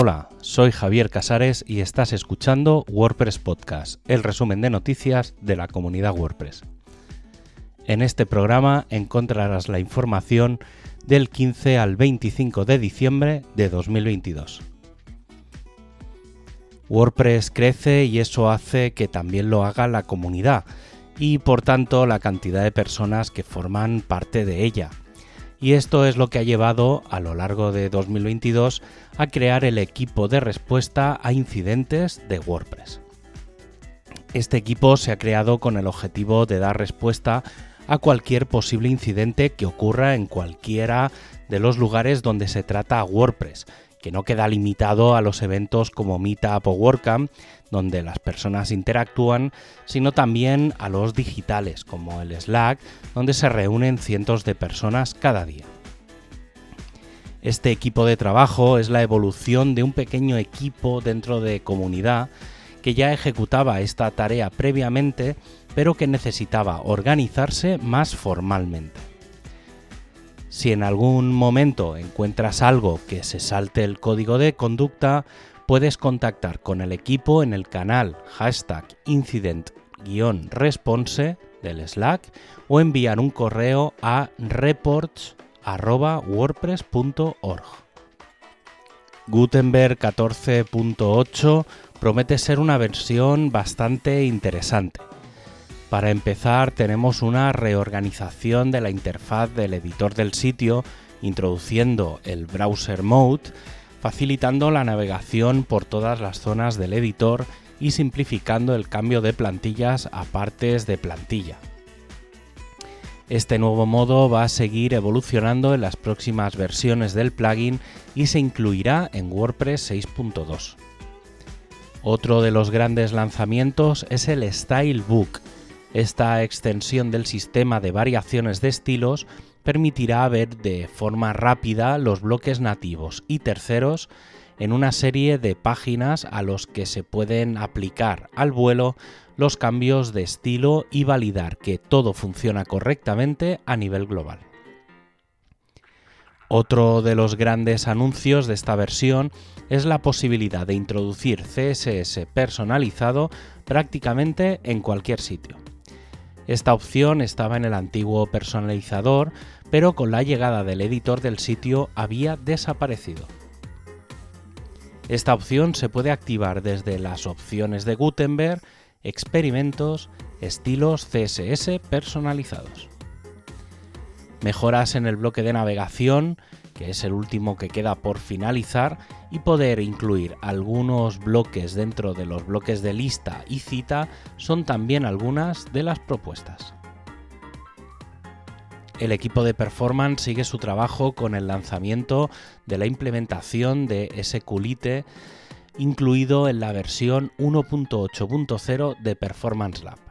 Hola, soy Javier Casares y estás escuchando WordPress Podcast, el resumen de noticias de la comunidad WordPress. En este programa encontrarás la información del 15 al 25 de diciembre de 2022. WordPress crece y eso hace que también lo haga la comunidad y por tanto la cantidad de personas que forman parte de ella. Y esto es lo que ha llevado a lo largo de 2022 a crear el equipo de respuesta a incidentes de WordPress. Este equipo se ha creado con el objetivo de dar respuesta a cualquier posible incidente que ocurra en cualquiera de los lugares donde se trata WordPress, que no queda limitado a los eventos como Meetup o WordCamp, donde las personas interactúan, sino también a los digitales, como el Slack, donde se reúnen cientos de personas cada día. Este equipo de trabajo es la evolución de un pequeño equipo dentro de comunidad que ya ejecutaba esta tarea previamente, pero que necesitaba organizarse más formalmente. Si en algún momento encuentras algo que se salte el código de conducta, puedes contactar con el equipo en el canal hashtag incident-response del Slack o enviar un correo a reports.wordpress.org. Gutenberg 14.8 promete ser una versión bastante interesante. Para empezar tenemos una reorganización de la interfaz del editor del sitio introduciendo el Browser Mode, facilitando la navegación por todas las zonas del editor y simplificando el cambio de plantillas a partes de plantilla. Este nuevo modo va a seguir evolucionando en las próximas versiones del plugin y se incluirá en WordPress 6.2. Otro de los grandes lanzamientos es el Style Book, esta extensión del sistema de variaciones de estilos permitirá ver de forma rápida los bloques nativos y terceros en una serie de páginas a los que se pueden aplicar al vuelo los cambios de estilo y validar que todo funciona correctamente a nivel global. Otro de los grandes anuncios de esta versión es la posibilidad de introducir CSS personalizado prácticamente en cualquier sitio. Esta opción estaba en el antiguo personalizador, pero con la llegada del editor del sitio había desaparecido. Esta opción se puede activar desde las opciones de Gutenberg, experimentos, estilos CSS personalizados. Mejoras en el bloque de navegación que es el último que queda por finalizar, y poder incluir algunos bloques dentro de los bloques de lista y cita son también algunas de las propuestas. El equipo de performance sigue su trabajo con el lanzamiento de la implementación de SQLite incluido en la versión 1.8.0 de Performance Lab.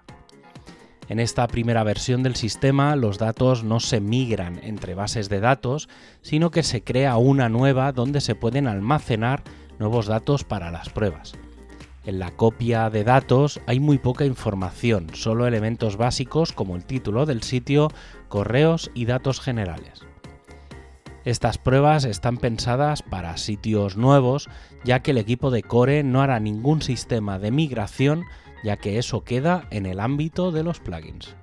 En esta primera versión del sistema los datos no se migran entre bases de datos, sino que se crea una nueva donde se pueden almacenar nuevos datos para las pruebas. En la copia de datos hay muy poca información, solo elementos básicos como el título del sitio, correos y datos generales. Estas pruebas están pensadas para sitios nuevos, ya que el equipo de Core no hará ningún sistema de migración ya que eso queda en el ámbito de los plugins.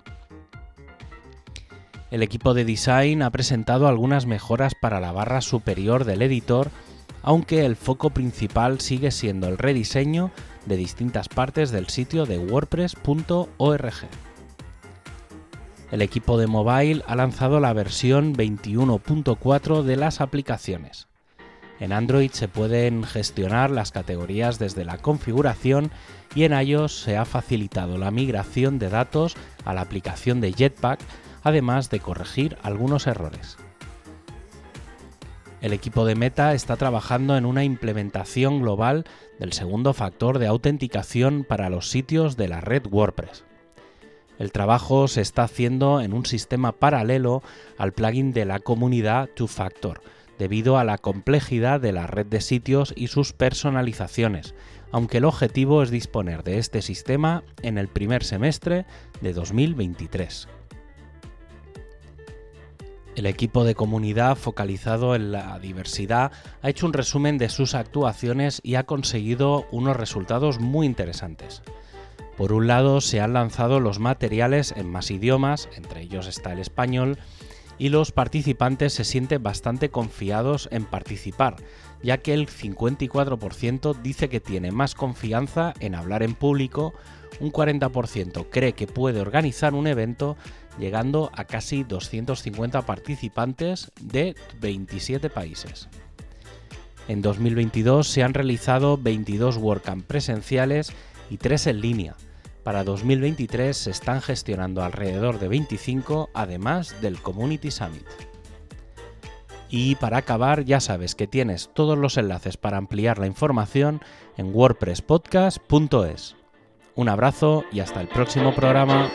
El equipo de design ha presentado algunas mejoras para la barra superior del editor, aunque el foco principal sigue siendo el rediseño de distintas partes del sitio de wordpress.org. El equipo de mobile ha lanzado la versión 21.4 de las aplicaciones. En Android se pueden gestionar las categorías desde la configuración y en iOS se ha facilitado la migración de datos a la aplicación de Jetpack, además de corregir algunos errores. El equipo de Meta está trabajando en una implementación global del segundo factor de autenticación para los sitios de la red WordPress. El trabajo se está haciendo en un sistema paralelo al plugin de la comunidad Two Factor, debido a la complejidad de la red de sitios y sus personalizaciones, aunque el objetivo es disponer de este sistema en el primer semestre de 2023. El equipo de comunidad focalizado en la diversidad ha hecho un resumen de sus actuaciones y ha conseguido unos resultados muy interesantes. Por un lado, se han lanzado los materiales en más idiomas, entre ellos está el español, y los participantes se sienten bastante confiados en participar, ya que el 54% dice que tiene más confianza en hablar en público, un 40% cree que puede organizar un evento llegando a casi 250 participantes de 27 países. En 2022 se han realizado 22 WordCamp presenciales y 3 en línea. Para 2023 se están gestionando alrededor de 25, además del Community Summit. Y para acabar, ya sabes que tienes todos los enlaces para ampliar la información en wordpresspodcast.es. Un abrazo y hasta el próximo programa.